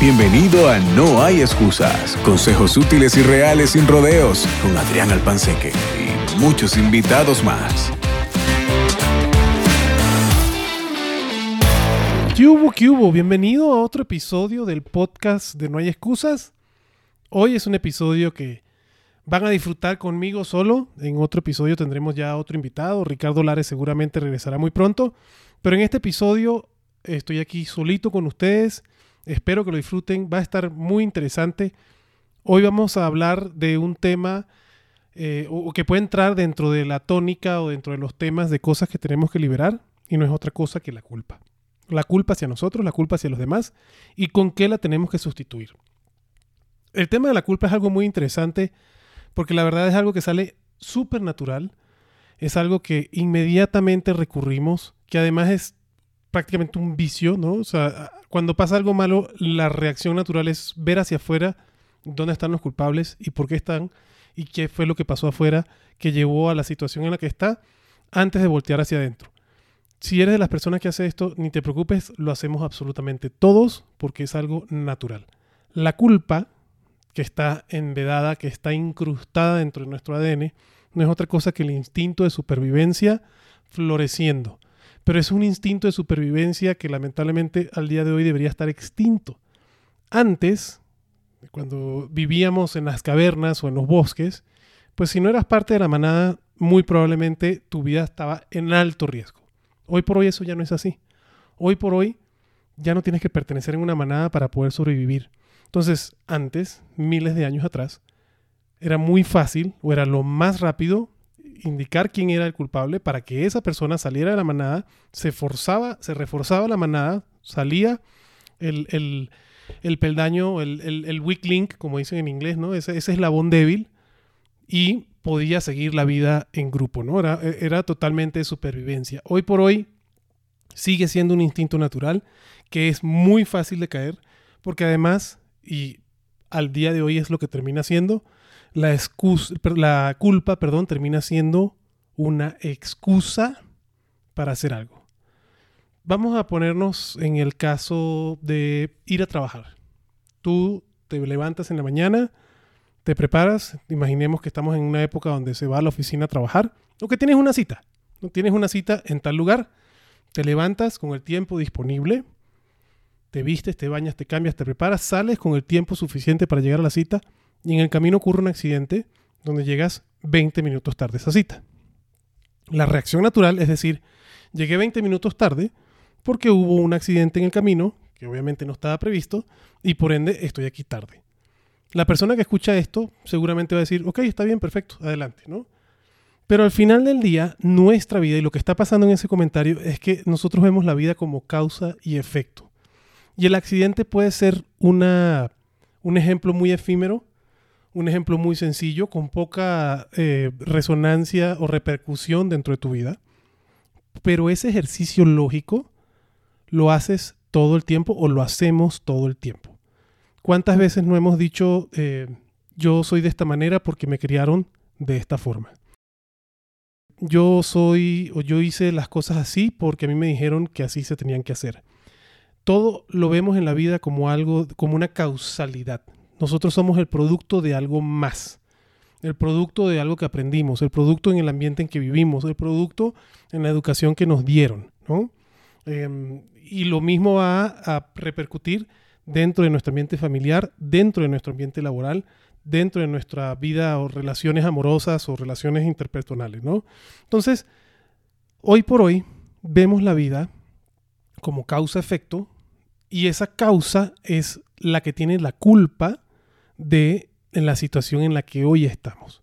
Bienvenido a No hay excusas. Consejos útiles y reales sin rodeos con Adrián Alpanseque y muchos invitados más. ¿Qué hubo, qué hubo? Bienvenido a otro episodio del podcast de No hay excusas. Hoy es un episodio que van a disfrutar conmigo solo. En otro episodio tendremos ya otro invitado. Ricardo Lares seguramente regresará muy pronto. Pero en este episodio estoy aquí solito con ustedes Espero que lo disfruten. Va a estar muy interesante. Hoy vamos a hablar de un tema eh, o, que puede entrar dentro de la tónica o dentro de los temas de cosas que tenemos que liberar y no es otra cosa que la culpa. La culpa hacia nosotros, la culpa hacia los demás y con qué la tenemos que sustituir. El tema de la culpa es algo muy interesante porque la verdad es algo que sale súper natural, es algo que inmediatamente recurrimos, que además es prácticamente un vicio, ¿no? O sea, cuando pasa algo malo, la reacción natural es ver hacia afuera dónde están los culpables y por qué están y qué fue lo que pasó afuera que llevó a la situación en la que está antes de voltear hacia adentro. Si eres de las personas que hace esto, ni te preocupes, lo hacemos absolutamente todos porque es algo natural. La culpa que está envedada, que está incrustada dentro de nuestro ADN, no es otra cosa que el instinto de supervivencia floreciendo pero es un instinto de supervivencia que lamentablemente al día de hoy debería estar extinto. Antes, cuando vivíamos en las cavernas o en los bosques, pues si no eras parte de la manada, muy probablemente tu vida estaba en alto riesgo. Hoy por hoy eso ya no es así. Hoy por hoy ya no tienes que pertenecer en una manada para poder sobrevivir. Entonces, antes, miles de años atrás, era muy fácil o era lo más rápido indicar quién era el culpable para que esa persona saliera de la manada, se forzaba, se reforzaba la manada, salía el, peldaño, el, weak link, como dicen en inglés, ¿no? Ese, ese, eslabón débil y podía seguir la vida en grupo, ¿no? Era, era totalmente supervivencia. Hoy por hoy sigue siendo un instinto natural que es muy fácil de caer porque además, y al día de hoy es lo que termina siendo, la, excusa, la culpa perdón, termina siendo una excusa para hacer algo. Vamos a ponernos en el caso de ir a trabajar. Tú te levantas en la mañana, te preparas, imaginemos que estamos en una época donde se va a la oficina a trabajar, o que tienes una cita, no tienes una cita en tal lugar, te levantas con el tiempo disponible, te vistes, te bañas, te cambias, te preparas, sales con el tiempo suficiente para llegar a la cita, y en el camino ocurre un accidente donde llegas 20 minutos tarde a esa cita. La reacción natural es decir, llegué 20 minutos tarde porque hubo un accidente en el camino que obviamente no estaba previsto y por ende estoy aquí tarde. La persona que escucha esto seguramente va a decir, ok, está bien, perfecto, adelante, ¿no? Pero al final del día, nuestra vida y lo que está pasando en ese comentario es que nosotros vemos la vida como causa y efecto. Y el accidente puede ser una, un ejemplo muy efímero un ejemplo muy sencillo, con poca eh, resonancia o repercusión dentro de tu vida, pero ese ejercicio lógico lo haces todo el tiempo o lo hacemos todo el tiempo. ¿Cuántas veces no hemos dicho, eh, yo soy de esta manera porque me criaron de esta forma? Yo soy o yo hice las cosas así porque a mí me dijeron que así se tenían que hacer. Todo lo vemos en la vida como algo, como una causalidad. Nosotros somos el producto de algo más, el producto de algo que aprendimos, el producto en el ambiente en que vivimos, el producto en la educación que nos dieron. Em, y lo mismo va a repercutir dentro de nuestro ambiente familiar, dentro de nuestro ambiente laboral, dentro de nuestra vida o relaciones amorosas o relaciones interpersonales. ¿no? Entonces, hoy por hoy vemos la vida como causa-efecto y esa causa es la que tiene la culpa de la situación en la que hoy estamos.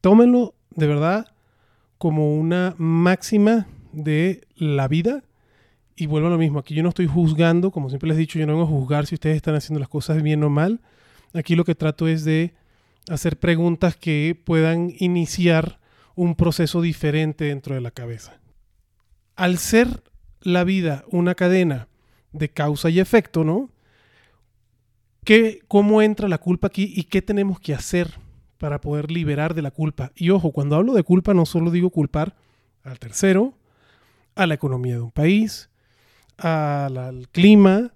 Tómenlo de verdad como una máxima de la vida y vuelvo a lo mismo. Aquí yo no estoy juzgando, como siempre les he dicho, yo no vengo a juzgar si ustedes están haciendo las cosas bien o mal. Aquí lo que trato es de hacer preguntas que puedan iniciar un proceso diferente dentro de la cabeza. Al ser la vida una cadena de causa y efecto, ¿no? ¿Cómo entra la culpa aquí y qué tenemos que hacer para poder liberar de la culpa? Y ojo, cuando hablo de culpa no solo digo culpar al tercero, a la economía de un país, al clima,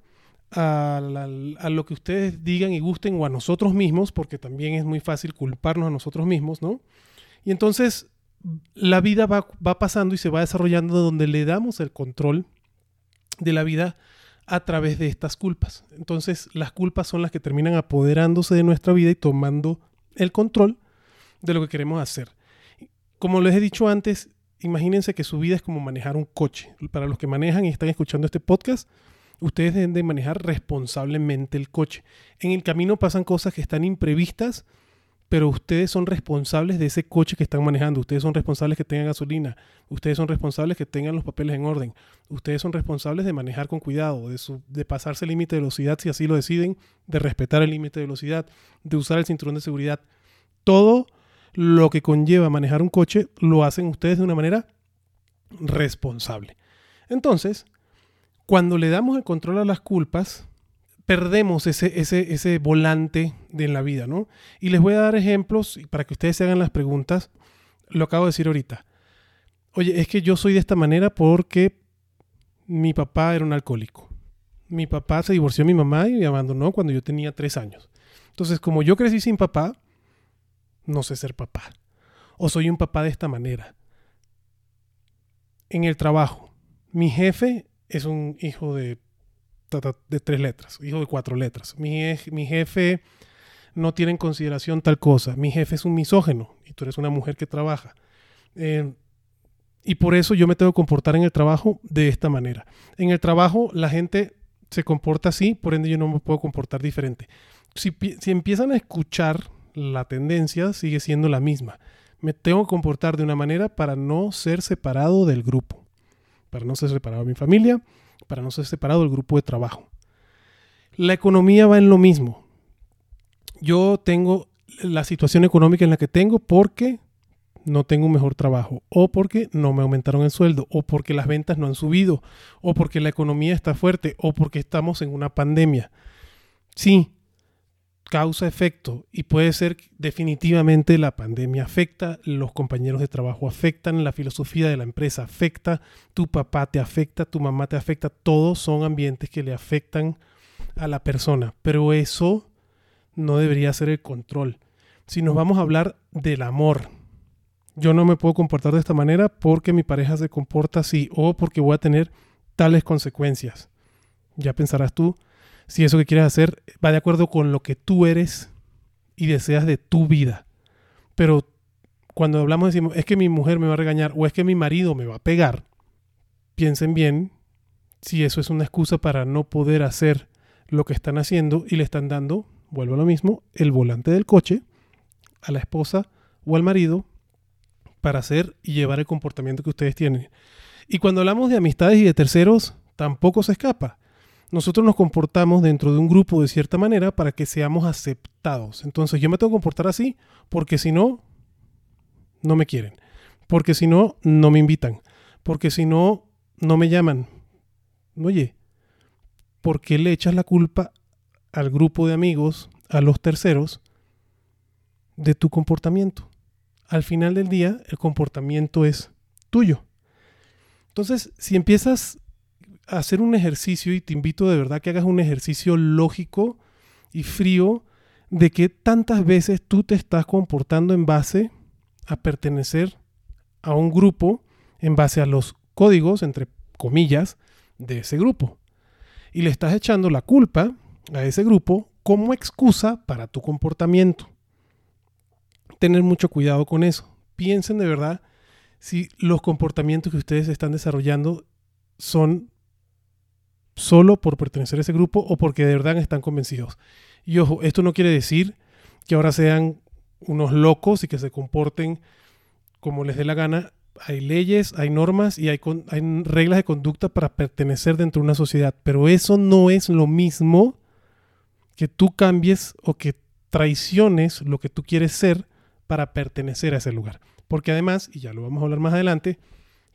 a, a, lo que ustedes digan y gusten o a nosotros mismos, porque también es muy fácil culparnos a nosotros mismos, ¿no? Y entonces la vida va, va pasando y se va desarrollando donde le damos el control de la vida a través de estas culpas. Entonces las culpas son las que terminan apoderándose de nuestra vida y tomando el control de lo que queremos hacer. Como les he dicho antes, imagínense que su vida es como manejar un coche. Para los que manejan y están escuchando este podcast, ustedes deben de manejar responsablemente el coche. En el camino pasan cosas que están imprevistas pero ustedes son responsables de ese coche que están manejando, ustedes son responsables que tengan gasolina, ustedes son responsables que tengan los papeles en orden, ustedes son responsables de manejar con cuidado, de, de pasarse el límite de velocidad si así lo deciden, de respetar el límite de velocidad, de usar el cinturón de seguridad. Todo lo que conlleva manejar un coche lo hacen ustedes de una manera responsable. Entonces, cuando le damos el control a las culpas, perdemos ese, ese, ese volante de la vida, ¿no? Y les voy a dar ejemplos para que ustedes se hagan las preguntas. Lo acabo de decir ahorita. Oye, es que yo soy de esta manera porque mi papá era un alcohólico. Mi papá se divorció de mi mamá y me abandonó cuando yo tenía tres años. Entonces, como yo crecí sin papá, no sé ser papá. O soy un papá de esta manera. En el trabajo, mi jefe es un hijo de de tres letras, hijo de cuatro letras. Mi, mi jefe no tiene en consideración tal cosa. Mi jefe es un misógeno y tú eres una mujer que trabaja. Eh, y por eso yo me tengo que comportar en el trabajo de esta manera. En el trabajo la gente se comporta así, por ende yo no me puedo comportar diferente. Si, si empiezan a escuchar la tendencia, sigue siendo la misma. Me tengo que comportar de una manera para no ser separado del grupo, para no ser separado de mi familia, para no ser separado del grupo de trabajo. La economía va en lo mismo. Yo tengo la situación económica en la que tengo porque no tengo un mejor trabajo, o porque no me aumentaron el sueldo, o porque las ventas no han subido, o porque la economía está fuerte, o porque estamos en una pandemia. Sí, causa-efecto y puede ser definitivamente la pandemia afecta, los compañeros de trabajo afectan, la filosofía de la empresa afecta, tu papá te afecta, tu mamá te afecta, todos son ambientes que le afectan a la persona, pero eso no debería ser el control. Si nos vamos a hablar del amor, yo no me puedo comportar de esta manera porque mi pareja se comporta así o porque voy a tener tales consecuencias. Ya pensarás tú, si eso que quieres hacer va de acuerdo con lo que tú eres y deseas de tu vida. Pero cuando hablamos decimos, es que mi mujer me va a regañar o es que mi marido me va a pegar, piensen bien si eso es una excusa para no poder hacer lo que están haciendo y le están dando, vuelvo a lo mismo, el volante del coche a la esposa o al marido para hacer y llevar el comportamiento que ustedes tienen. Y cuando hablamos de amistades y de terceros, tampoco se escapa nosotros nos comportamos dentro de un grupo de cierta manera para que seamos aceptados. Entonces yo me tengo que comportar así porque si no, no me quieren. Porque si no, no me invitan. Porque si no, no me llaman. Oye, ¿por qué le echas la culpa al grupo de amigos, a los terceros, de tu comportamiento? Al final del día, el comportamiento es tuyo. Entonces, si empiezas hacer un ejercicio y te invito de verdad que hagas un ejercicio lógico y frío de que tantas veces tú te estás comportando en base a pertenecer a un grupo, en base a los códigos, entre comillas, de ese grupo. Y le estás echando la culpa a ese grupo como excusa para tu comportamiento. Tener mucho cuidado con eso. Piensen de verdad si los comportamientos que ustedes están desarrollando son solo por pertenecer a ese grupo o porque de verdad están convencidos. Y ojo, esto no quiere decir que ahora sean unos locos y que se comporten como les dé la gana. Hay leyes, hay normas y hay, hay reglas de conducta para pertenecer dentro de una sociedad, pero eso no es lo mismo que tú cambies o que traiciones lo que tú quieres ser para pertenecer a ese lugar. Porque además, y ya lo vamos a hablar más adelante,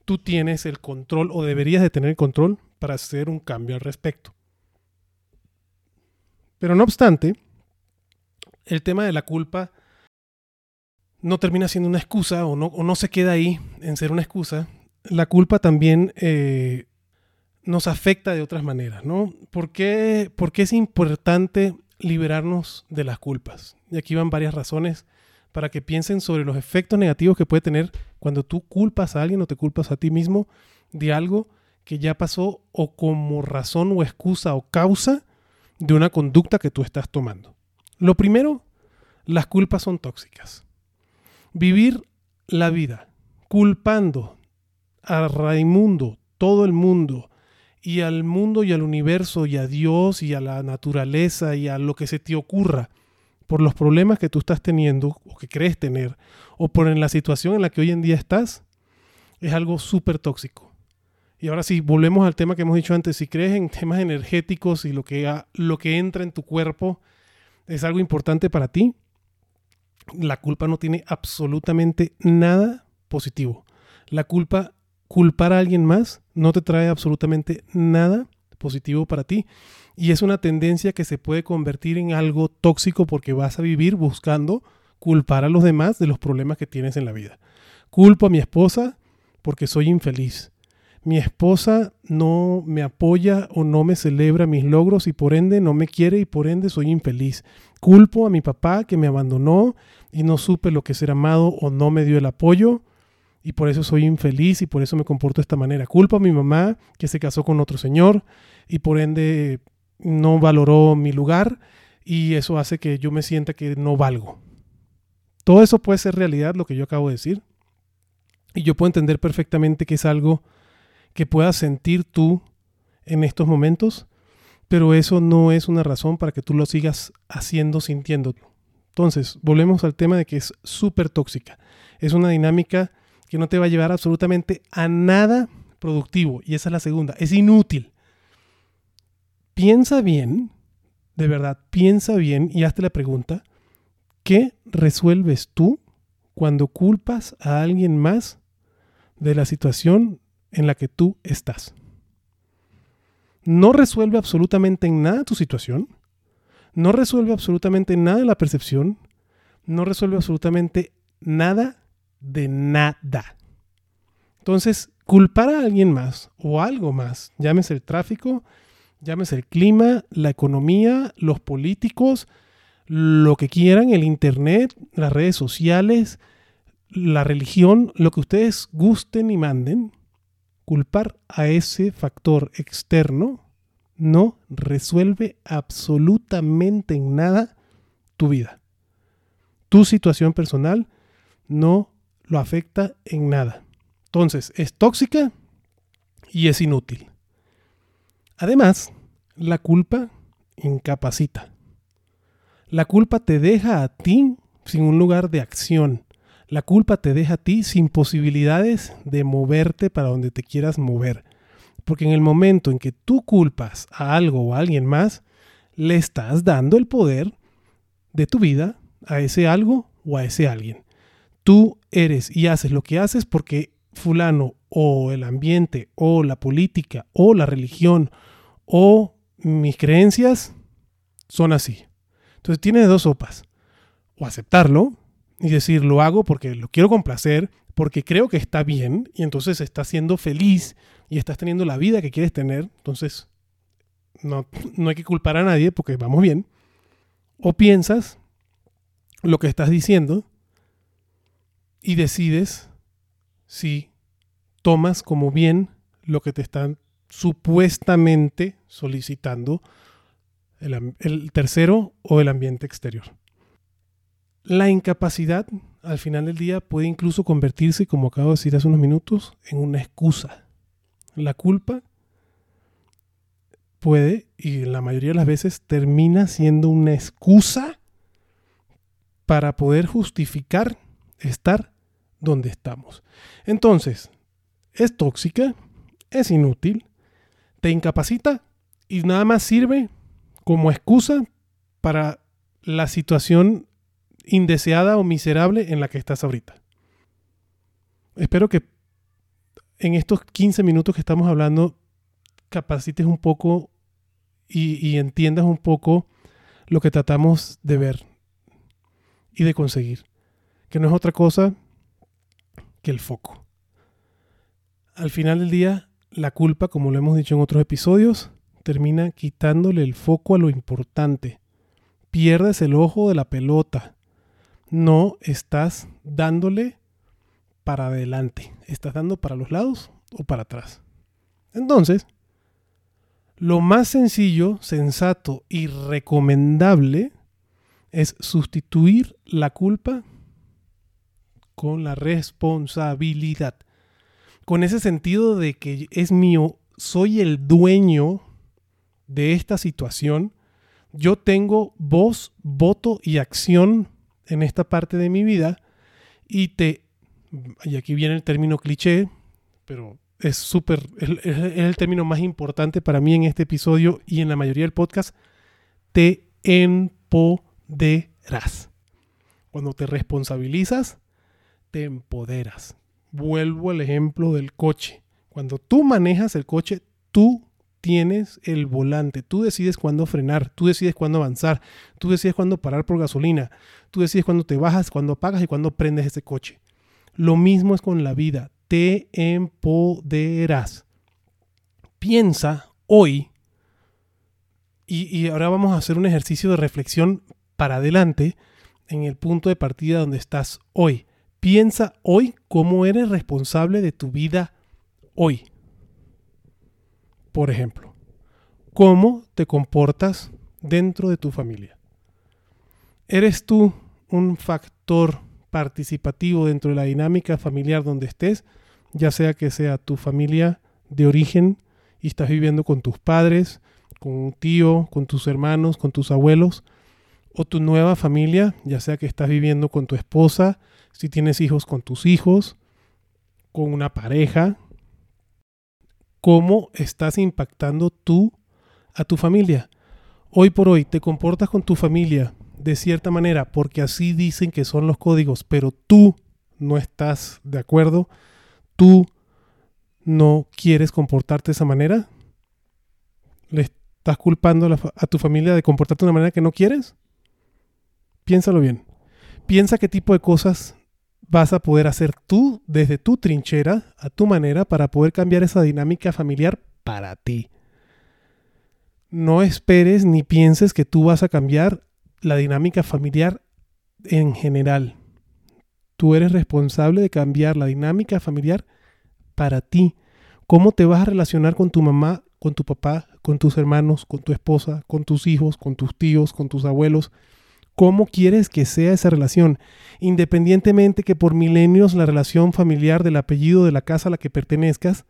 tú tienes el control o deberías de tener el control para hacer un cambio al respecto. Pero no obstante, el tema de la culpa no termina siendo una excusa o no, no se queda ahí en ser una excusa. La culpa también eh, nos afecta de otras maneras, ¿no? ¿Por qué, ¿Por qué es importante liberarnos de las culpas? Y aquí van varias razones para que piensen sobre los efectos negativos que puede tener cuando tú culpas a alguien o te culpas a ti mismo de algo que ya pasó o como razón o excusa o causa de una conducta que tú estás tomando. Lo primero, las culpas son tóxicas. Vivir la vida culpando a Raimundo, todo el mundo, y al mundo y al universo y a Dios y a la naturaleza y a lo que se te ocurra por los problemas que tú estás teniendo o que crees tener o por en la situación en la que hoy en día estás, es algo súper tóxico. Y ahora sí, volvemos al tema que hemos dicho antes, si crees en temas energéticos y lo que, lo que entra en tu cuerpo es algo importante para ti, la culpa no tiene absolutamente nada positivo. La culpa, culpar a alguien más, no te trae absolutamente nada positivo para ti. Y es una tendencia que se puede convertir en algo tóxico porque vas a vivir buscando culpar a los demás de los problemas que tienes en la vida. Culpo a mi esposa porque soy infeliz mi esposa no me apoya o no me celebra mis logros y por ende no me quiere y por ende soy infeliz. Culpo a mi papá que me abandonó y no supe lo que ser amado o no me dio el apoyo y por eso soy infeliz y por eso me comporto de esta manera. Culpo a mi mamá que se casó con otro señor y por ende no valoró mi lugar y eso hace que yo me sienta que no valgo. Todo eso puede ser realidad, lo que yo acabo de decir. Y yo puedo entender perfectamente que es algo que puedas sentir tú en estos momentos, pero eso no es una razón para que tú lo sigas haciendo, sintiendo. Entonces, volvemos al tema de que es súper tóxica. Es una dinámica que no te va a llevar absolutamente a nada productivo. Y esa es la segunda. Es inútil. Piensa bien, de verdad, piensa bien y hazte la pregunta, ¿qué resuelves tú cuando culpas a alguien más de la situación en la que tú estás. No resuelve absolutamente nada tu situación, no resuelve absolutamente nada la percepción, no resuelve absolutamente nada de nada. Entonces, culpar a alguien más o algo más, llámese el tráfico, llámese el clima, la economía, los políticos, lo que quieran, el Internet, las redes sociales, la religión, lo que ustedes gusten y manden, culpar a ese factor externo no resuelve absolutamente en nada tu vida. Tu situación personal no lo afecta en nada. Entonces, es tóxica y es inútil. Además, la culpa incapacita. La culpa te deja a ti sin un lugar de acción, la culpa te deja a ti sin posibilidades de moverte para donde te quieras mover. Porque en el momento en que tú culpas a algo o a alguien más, le estás dando el poder de tu vida a ese algo o a ese alguien. Tú eres y haces lo que haces porque fulano o el ambiente o la política o la religión o mis creencias son así. Entonces tienes dos sopas. O aceptarlo y decir, lo hago porque lo quiero complacer, porque creo que está bien y entonces estás siendo feliz y estás teniendo la vida que quieres tener, entonces no, no hay que culpar a nadie porque vamos bien. O piensas lo que estás diciendo y decides si tomas como bien lo que te están supuestamente solicitando el, tercero o el ambiente exterior. La incapacidad al final del día puede incluso convertirse, como acabo de decir hace unos minutos, en una excusa. La culpa puede, y la mayoría de las veces termina siendo una excusa para poder justificar estar donde estamos. Entonces, es tóxica, es inútil, te incapacita y nada más sirve como excusa para la situación indeseada o miserable en la que estás ahorita. Espero que en estos 15 minutos que estamos hablando capacites un poco y, entiendas un poco lo que tratamos de ver y de conseguir, que no es otra cosa que el foco. Al final del día, La culpa, como lo hemos dicho en otros episodios, termina quitándole el foco a lo importante. Pierdes el ojo de la pelota. No estás dándole para adelante. Estás dando para los lados o para atrás. Entonces, lo más sencillo, sensato y recomendable es sustituir la culpa con la responsabilidad. Con ese sentido de que es mío, soy el dueño de esta situación. Yo tengo voz, voto y acción en esta parte de mi vida y te, y aquí viene el término cliché, pero es súper, es, el término más importante para mí en este episodio y en la mayoría del podcast, te empoderas. Cuando te responsabilizas, te empoderas. Vuelvo al ejemplo del coche. Cuando tú manejas el coche, tú tienes el volante. Tú decides cuándo frenar, tú decides cuándo avanzar, tú decides cuándo parar por gasolina, tú decides cuándo te bajas, cuándo apagas y cuándo prendes ese coche. Lo mismo es con la vida. Te empoderas. Piensa hoy, y, y ahora vamos a hacer un ejercicio de reflexión para adelante en el punto de partida donde estás hoy. Piensa hoy cómo eres responsable de tu vida hoy. Por ejemplo, cómo te comportas dentro de tu familia. ¿Eres tú un factor participativo dentro de la dinámica familiar donde estés? Ya sea que sea tu familia de origen y estás viviendo con tus padres, con un tío, con tus hermanos, con tus abuelos, o tu nueva familia, ya sea que estás viviendo con tu esposa, si tienes hijos con tus hijos, con una pareja, cómo estás impactando tú a tu familia. Hoy por hoy te comportas con tu familia de cierta manera porque así dicen que son los códigos, pero tú no estás de acuerdo, tú no quieres comportarte de esa manera, le estás culpando a, a tu familia de comportarte de una manera que no quieres. Piénsalo bien. Piensa qué tipo de cosas vas a poder hacer tú desde tu trinchera, a tu manera, para poder cambiar esa dinámica familiar para ti. No esperes ni pienses que tú vas a cambiar la dinámica familiar en general. Tú eres responsable de cambiar la dinámica familiar para ti. ¿Cómo te vas a relacionar con tu mamá, con tu papá, con tus hermanos, con tu esposa, con tus hijos, con tus tíos, con tus abuelos? Cómo quieres que sea esa relación, independientemente que por milenios la relación familiar del apellido de la casa a la que pertenezcas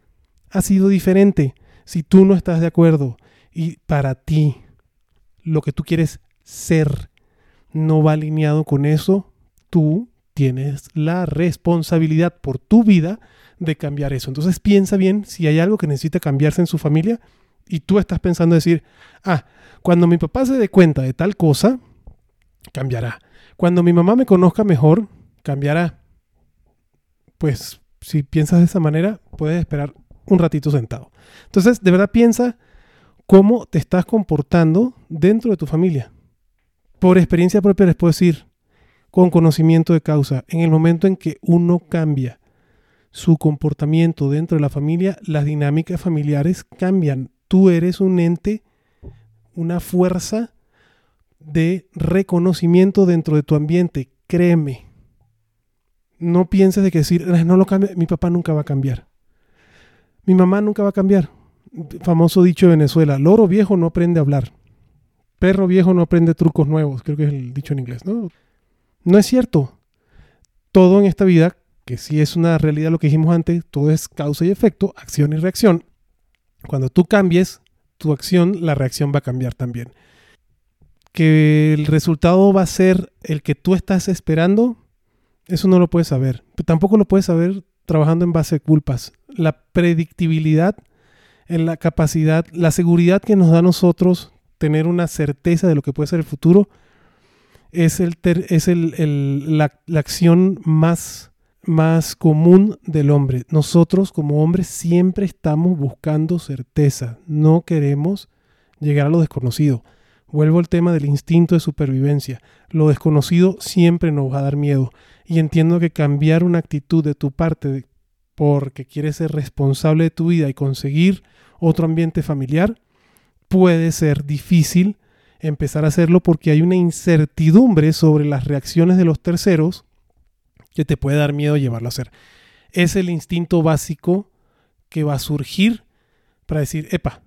ha sido diferente. Si tú no estás de acuerdo y para ti lo que tú quieres ser no va alineado con eso, tú tienes la responsabilidad por tu vida de cambiar eso. Entonces piensa bien si hay algo que necesita cambiarse en su familia y tú estás pensando decir, ah, cuando mi papá se dé cuenta de tal cosa, cambiará. Cuando mi mamá me conozca mejor, cambiará. Pues si piensas de esa manera, puedes esperar un ratito sentado. Entonces, de verdad piensa cómo te estás comportando dentro de tu familia. Por experiencia propia les puedo decir, con conocimiento de causa, en el momento en que uno cambia su comportamiento dentro de la familia, las dinámicas familiares cambian. Tú eres un ente, una fuerza de reconocimiento dentro de tu ambiente. Créeme. No pienses de que decir, no lo cambia, mi papá nunca va a cambiar. Mi mamá nunca va a cambiar. Famoso dicho de Venezuela, loro viejo no aprende a hablar. Perro viejo no aprende trucos nuevos, creo que es el dicho en inglés. No, no es cierto. Todo en esta vida, que sí es una realidad lo que dijimos antes, todo es causa y efecto, acción y reacción. Cuando tú cambies tu acción, la reacción va a cambiar también que el resultado va a ser el que tú estás esperando, eso no lo puedes saber. Pero tampoco lo puedes saber trabajando en base a culpas. La predictibilidad, en la capacidad, la seguridad que nos da a nosotros tener una certeza de lo que puede ser el futuro, es, el es el, la, la acción más, más común del hombre. Nosotros como hombres siempre estamos buscando certeza. No queremos llegar a lo desconocido. Vuelvo al tema del instinto de supervivencia. Lo desconocido siempre nos va a dar miedo. Y entiendo que cambiar una actitud de tu parte porque quieres ser responsable de tu vida y conseguir otro ambiente familiar, puede ser difícil empezar a hacerlo porque hay una incertidumbre sobre las reacciones de los terceros que te puede dar miedo llevarlo a hacer. Es el instinto básico que va a surgir para decir, epa,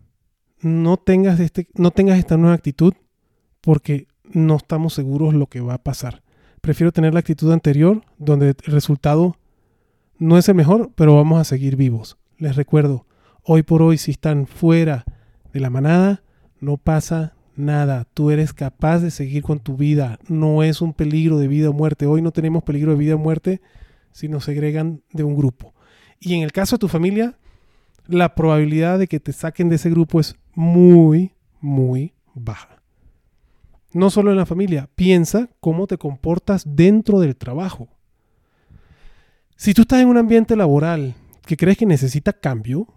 no tengas, este, no tengas esta nueva actitud porque no estamos seguros lo que va a pasar. Prefiero tener la actitud anterior donde el resultado no es el mejor, pero vamos a seguir vivos. Les recuerdo, hoy por hoy si están fuera de la manada, no pasa nada. Tú eres capaz de seguir con tu vida. No es un peligro de vida o muerte. Hoy no tenemos peligro de vida o muerte si nos segregan de un grupo. Y en el caso de tu familia, la probabilidad de que te saquen de ese grupo es muy, muy baja. No solo en la familia, piensa cómo te comportas dentro del trabajo. Si tú estás en un ambiente laboral que crees que necesita cambio,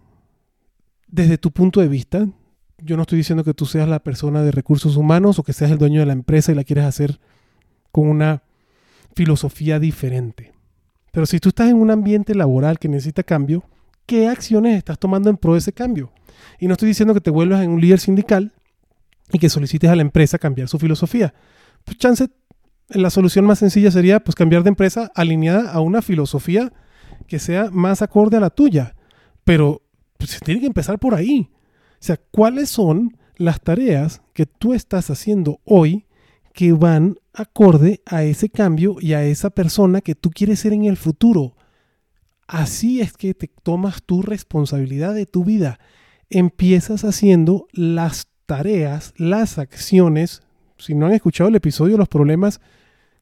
desde tu punto de vista, yo no estoy diciendo que tú seas la persona de recursos humanos o que seas el dueño de la empresa y la quieres hacer con una filosofía diferente. Pero si tú estás en un ambiente laboral que necesita cambio, ¿qué acciones estás tomando en pro de ese cambio? Y no estoy diciendo que te vuelvas en un líder sindical y que solicites a la empresa cambiar su filosofía. Pues chance, la solución más sencilla sería pues cambiar de empresa alineada a una filosofía que sea más acorde a la tuya. Pero pues, se tiene que empezar por ahí. O sea, ¿cuáles son las tareas que tú estás haciendo hoy que van acorde a ese cambio y a esa persona que tú quieres ser en el futuro? Así es que te tomas tu responsabilidad de tu vida. Empiezas haciendo las tareas, las acciones. Si no han escuchado el episodio los problemas,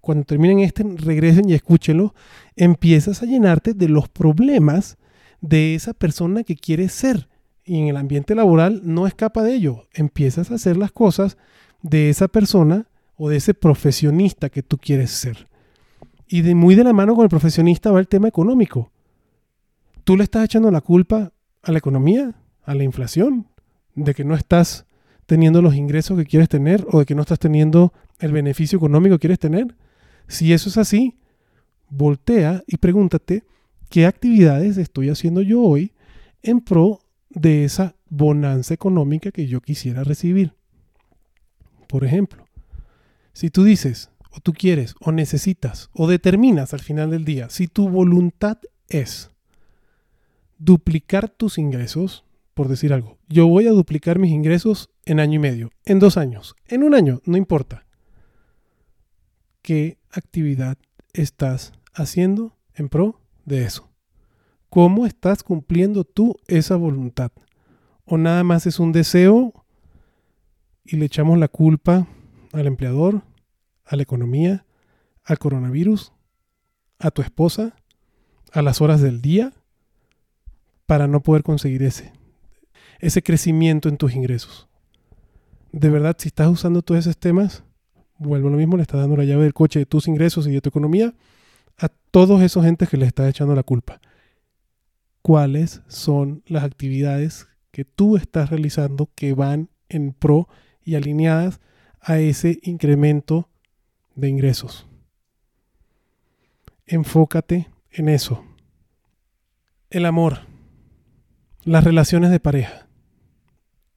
cuando terminen este, regresen y escúchenlo. Empiezas a llenarte de los problemas de esa persona que quieres ser y en el ambiente laboral no escapa de ello. Empiezas a hacer las cosas de esa persona o de ese profesionista que tú quieres ser. Y de muy de la mano con el profesionista va el tema económico. ¿Tú le estás echando la culpa a la economía, a la inflación, de que no estás teniendo los ingresos que quieres tener o de que no estás teniendo el beneficio económico que quieres tener? Si eso es así, voltea y pregúntate qué actividades estoy haciendo yo hoy en pro de esa bonanza económica que yo quisiera recibir. Por ejemplo, si tú dices, o tú quieres, o necesitas, o determinas al final del día, si tu voluntad es duplicar tus ingresos, por decir algo, yo voy a duplicar mis ingresos en año y medio, en dos años, en un año, no importa. ¿Qué actividad estás haciendo en pro de eso? ¿Cómo estás cumpliendo tú esa voluntad? ¿O nada más es un deseo y le echamos la culpa al empleador, a la economía, al coronavirus, a tu esposa, a las horas del día, para no poder conseguir ese, ese crecimiento en tus ingresos? De verdad, si estás usando todos esos temas, vuelvo a lo mismo, le estás dando la llave del coche de tus ingresos y de tu economía a todos esos gentes que le estás echando la culpa cuáles son las actividades que tú estás realizando que van en pro y alineadas a ese incremento de ingresos. Enfócate en eso. El amor, las relaciones de pareja.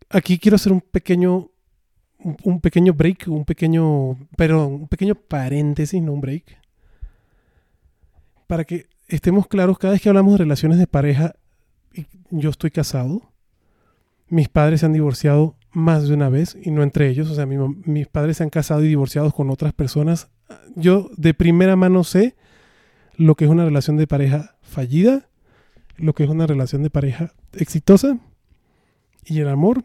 Aquí quiero hacer un pequeño un pequeño break, un pequeño, perdón, un pequeño paréntesis, no un break, para que estemos claros, cada vez que hablamos de relaciones de pareja, yo estoy casado, mis padres se han divorciado más de una vez y no entre ellos, o sea, mis padres se han casado y divorciados con otras personas. Yo de primera mano sé lo que es una relación de pareja fallida, lo que es una relación de pareja exitosa y el amor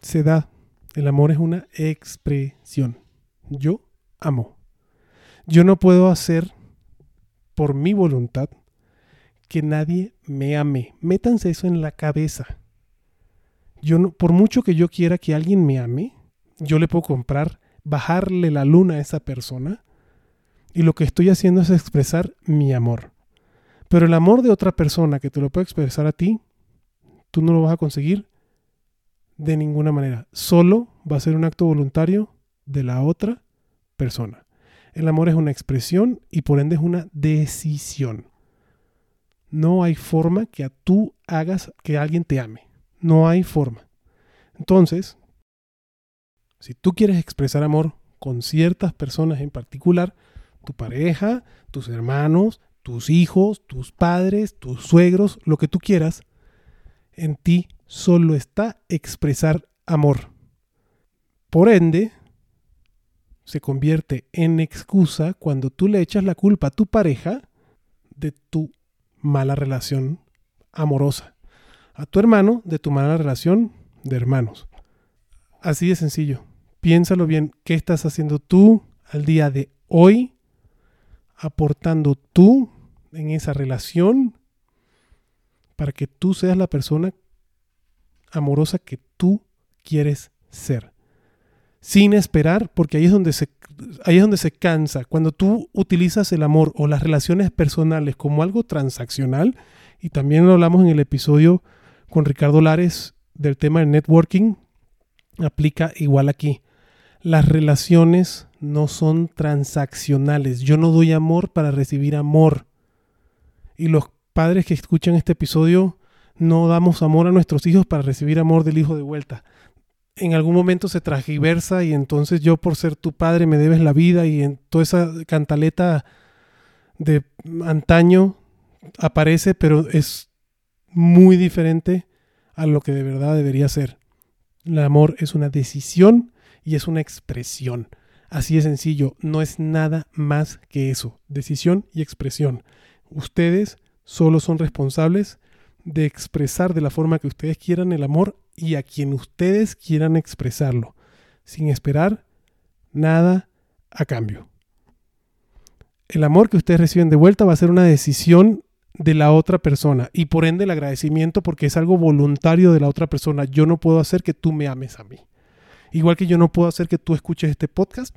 se da. El amor es una expresión. Yo amo. Yo no puedo hacer por mi voluntad que nadie me ame. Métanse eso en la cabeza. Yo no, por mucho que yo quiera que alguien me ame, yo le puedo comprar, bajarle la luna a esa persona y lo que estoy haciendo es expresar mi amor. Pero el amor de otra persona que te lo puede expresar a ti, tú no lo vas a conseguir de ninguna manera. Solo va a ser un acto voluntario de la otra persona. El amor es una expresión y por ende es una decisión. No hay forma que a tú hagas que alguien te ame. No hay forma. Entonces, si tú quieres expresar amor con ciertas personas en particular, tu pareja, tus hermanos, tus hijos, tus padres, tus suegros, lo que tú quieras, en ti solo está expresar amor. Por ende, se convierte en excusa cuando tú le echas la culpa a tu pareja de tu mala relación amorosa, a tu hermano de tu mala relación de hermanos. Así de sencillo. Piénsalo bien, ¿qué estás haciendo tú al día de hoy? Aportando tú en esa relación para que tú seas la persona amorosa que tú quieres ser sin esperar, porque ahí es donde se ahí es donde se cansa. Cuando tú utilizas el amor o las relaciones personales como algo transaccional, y también lo hablamos en el episodio con Ricardo Lares del tema del networking, aplica igual aquí. Las relaciones no son transaccionales. Yo no doy amor para recibir amor. Y los padres que escuchan este episodio no damos amor a nuestros hijos para recibir amor del hijo de vuelta en algún momento se tragiversa y entonces yo por ser tu padre me debes la vida y en toda esa cantaleta de antaño aparece, pero es muy diferente a lo que de verdad debería ser. El amor es una decisión y es una expresión. Así de sencillo, no es nada más que eso, decisión y expresión. Ustedes solo son responsables de expresar de la forma que ustedes quieran el amor y a quien ustedes quieran expresarlo, sin esperar nada a cambio. El amor que ustedes reciben de vuelta va a ser una decisión de la otra persona y por ende el agradecimiento porque es algo voluntario de la otra persona. Yo no puedo hacer que tú me ames a mí. Igual que yo no puedo hacer que tú escuches este podcast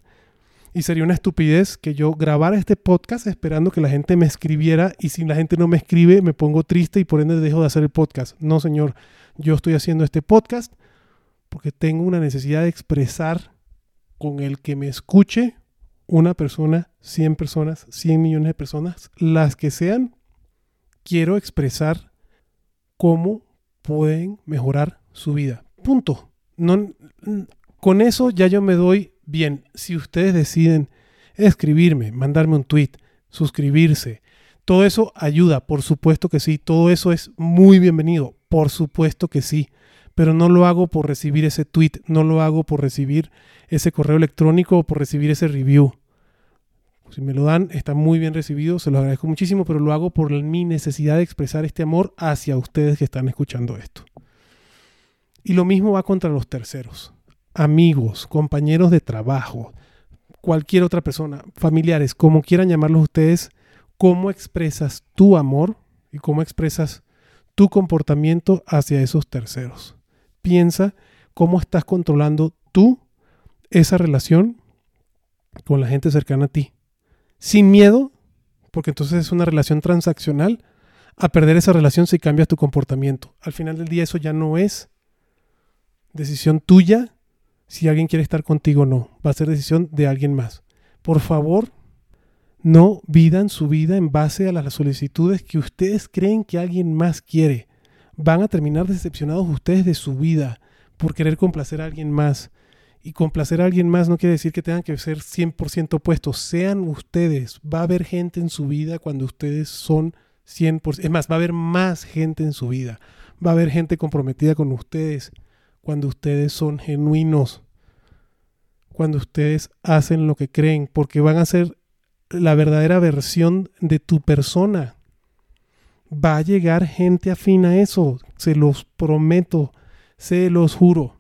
y sería una estupidez que yo grabara este podcast esperando que la gente me escribiera y si la gente no me escribe me pongo triste y por ende dejo de hacer el podcast. No, señor, yo estoy haciendo este podcast porque tengo una necesidad de expresar con el que me escuche una persona, 100 personas, 100 millones de personas, las que sean, quiero expresar cómo pueden mejorar su vida. Punto. No, con eso ya yo me doy bien. Si ustedes deciden escribirme, mandarme un tweet, suscribirse, todo eso ayuda, por supuesto que sí. Todo eso es muy bienvenido. Por supuesto que sí, pero no lo hago por recibir ese tweet, no lo hago por recibir ese correo electrónico o por recibir ese review. Si me lo dan, está muy bien recibido, se lo agradezco muchísimo, pero lo hago por mi necesidad de expresar este amor hacia ustedes que están escuchando esto. Y lo mismo va contra los terceros, amigos, compañeros de trabajo, cualquier otra persona, familiares, como quieran llamarlos ustedes, cómo expresas tu amor y cómo expresas tu comportamiento hacia esos terceros. Piensa cómo estás controlando tú esa relación con la gente cercana a ti. Sin miedo, porque entonces es una relación transaccional, a perder esa relación si cambias tu comportamiento. Al final del día eso ya no es decisión tuya si alguien quiere estar contigo o no. Va a ser decisión de alguien más. Por favor, no vidan su vida en base a las solicitudes que ustedes creen que alguien más quiere. Van a terminar decepcionados ustedes de su vida por querer complacer a alguien más. Y complacer a alguien más no quiere decir que tengan que ser 100% opuestos. Sean ustedes. Va a haber gente en su vida cuando ustedes son 100%. Es más, va a haber más gente en su vida. Va a haber gente comprometida con ustedes cuando ustedes son genuinos. Cuando ustedes hacen lo que creen. Porque van a ser la verdadera versión de tu persona. Va a llegar gente afín a eso, se los prometo, se los juro.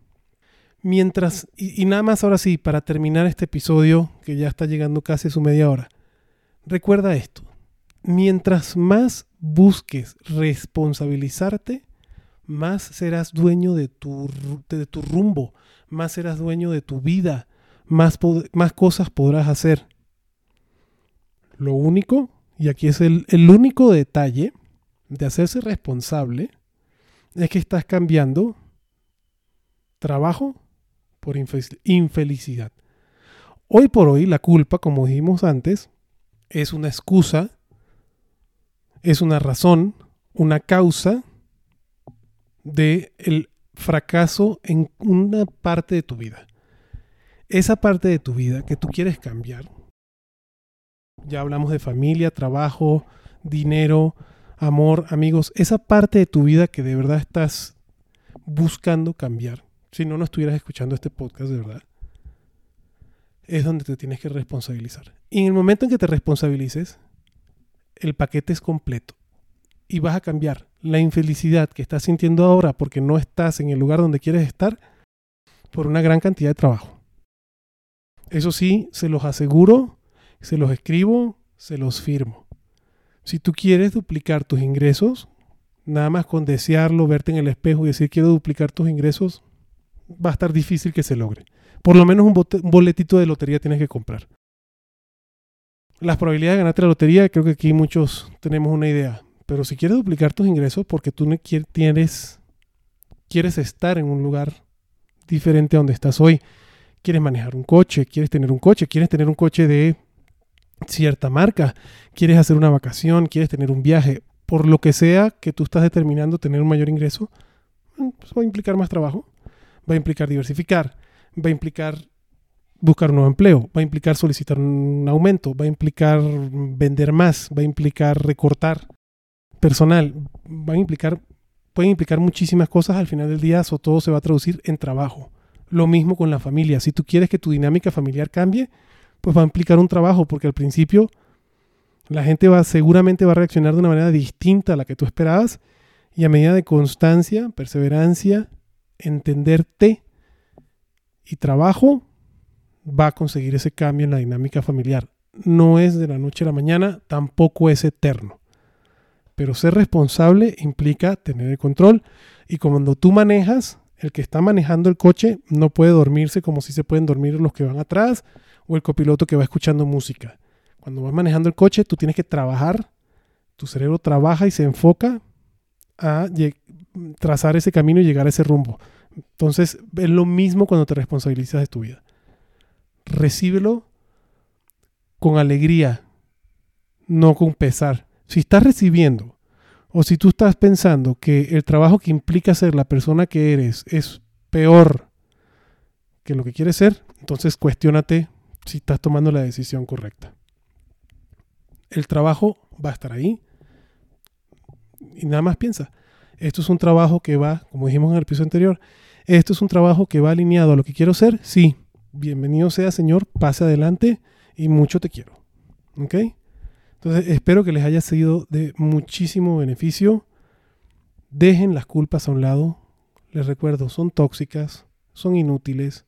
Mientras, y, nada más ahora sí, para terminar este episodio, que ya está llegando casi su media hora, recuerda esto, mientras más busques responsabilizarte, más serás dueño de tu, de tu rumbo, más serás dueño de tu vida, más, más cosas podrás hacer. Lo único, y aquí es el, único detalle de hacerse responsable, es que estás cambiando trabajo por infelicidad. Hoy por hoy la culpa, como dijimos antes, es una excusa, es una razón una causa de el fracaso en una parte de tu vida. Esa parte de tu vida que tú quieres cambiar. Ya hablamos de familia, trabajo, dinero, amor, amigos. Esa parte de tu vida que de verdad estás buscando cambiar. Si no, estuvieras escuchando este podcast de verdad. Es donde te tienes que responsabilizar. Y en el momento en que te responsabilices, el paquete es completo. Y vas a cambiar la infelicidad que estás sintiendo ahora porque no estás en el lugar donde quieres estar por una gran cantidad de trabajo. Eso sí, se los aseguro, se los escribo, se los firmo. Si tú quieres duplicar tus ingresos, nada más con desearlo, verte en el espejo y decir quiero duplicar tus ingresos, va a estar difícil que se logre. Por lo menos un, boletito de lotería tienes que comprar. Las probabilidades de ganarte la lotería, creo que aquí muchos tenemos una idea. Pero si quieres duplicar tus ingresos porque tú quieres, quieres estar en un lugar diferente a donde estás hoy, quieres manejar un coche, quieres tener un coche, quieres tener un coche de cierta marca, quieres hacer una vacación, quieres tener un viaje, por lo que sea que tú estás determinando tener un mayor ingreso, pues va a implicar más trabajo, va a implicar diversificar, va a implicar buscar un nuevo empleo, va a implicar solicitar un aumento, va a implicar vender más, va a implicar recortar, personal, van a implicar, pueden implicar muchísimas cosas al final del día, eso todo se va a traducir en trabajo. Lo mismo con la familia. Si tú quieres que tu dinámica familiar cambie, pues va a implicar un trabajo, porque al principio la gente va, seguramente va a reaccionar de una manera distinta a la que tú esperabas, y a medida de constancia, perseverancia, entenderte y trabajo, va a conseguir ese cambio en la dinámica familiar. No es de la noche a la mañana, tampoco es eterno. Pero ser responsable implica tener el control. Y cuando tú manejas, el que está manejando el coche no puede dormirse como si se pueden dormir los que van atrás o el copiloto que va escuchando música. Cuando vas manejando el coche, tú tienes que trabajar, tu cerebro trabaja y se enfoca a trazar ese camino y llegar a ese rumbo. Entonces, es lo mismo cuando te responsabilizas de tu vida. Recíbelo con alegría, no con pesar. Si estás recibiendo o si tú estás pensando que el trabajo que implica ser la persona que eres es peor que lo que quieres ser, entonces cuestiónate si estás tomando la decisión correcta. El trabajo va a estar ahí y nada más piensa. Esto es un trabajo que va, como dijimos en el episodio anterior, esto es un trabajo que va alineado a lo que quiero ser. Sí, bienvenido sea, Señor, pase adelante y mucho te quiero. ¿Ok? Entonces, espero que les haya sido de muchísimo beneficio. Dejen las culpas a un lado. Les recuerdo, son tóxicas, son inútiles,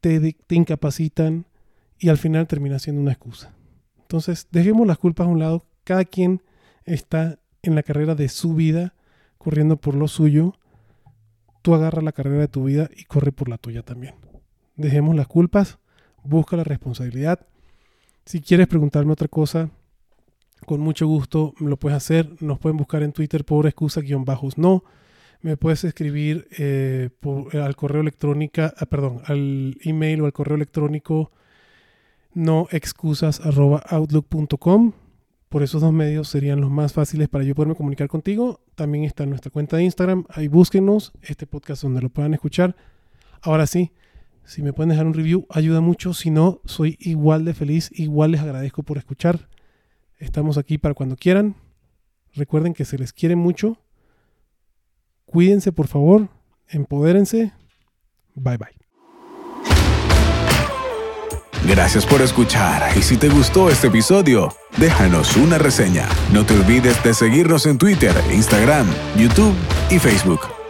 te, incapacitan y al final termina siendo una excusa. Entonces, dejemos las culpas a un lado. Cada quien está en la carrera de su vida, corriendo por lo suyo. Tú agarra la carrera de tu vida y corre por la tuya también. Dejemos las culpas, busca la responsabilidad. Si quieres preguntarme otra cosa, con mucho gusto lo puedes hacer. Nos pueden buscar en Twitter por excusa-bajos no. Me puedes escribir eh, al correo electrónico, ah, perdón, al email o al correo electrónico no excusas.outlook.com. Por esos dos medios serían los más fáciles para yo poderme comunicar contigo. También está nuestra cuenta de Instagram. Ahí búsquenos este podcast donde lo puedan escuchar. Ahora sí, si me pueden dejar un review, ayuda mucho. Si no, soy igual de feliz. Igual les agradezco por escuchar. Estamos aquí para cuando quieran. Recuerden que se les quiere mucho. Cuídense, por favor. Empodérense. Bye bye. Gracias por escuchar y si te gustó este episodio, déjanos una reseña. No te olvides de seguirnos en Twitter, Instagram, YouTube y Facebook.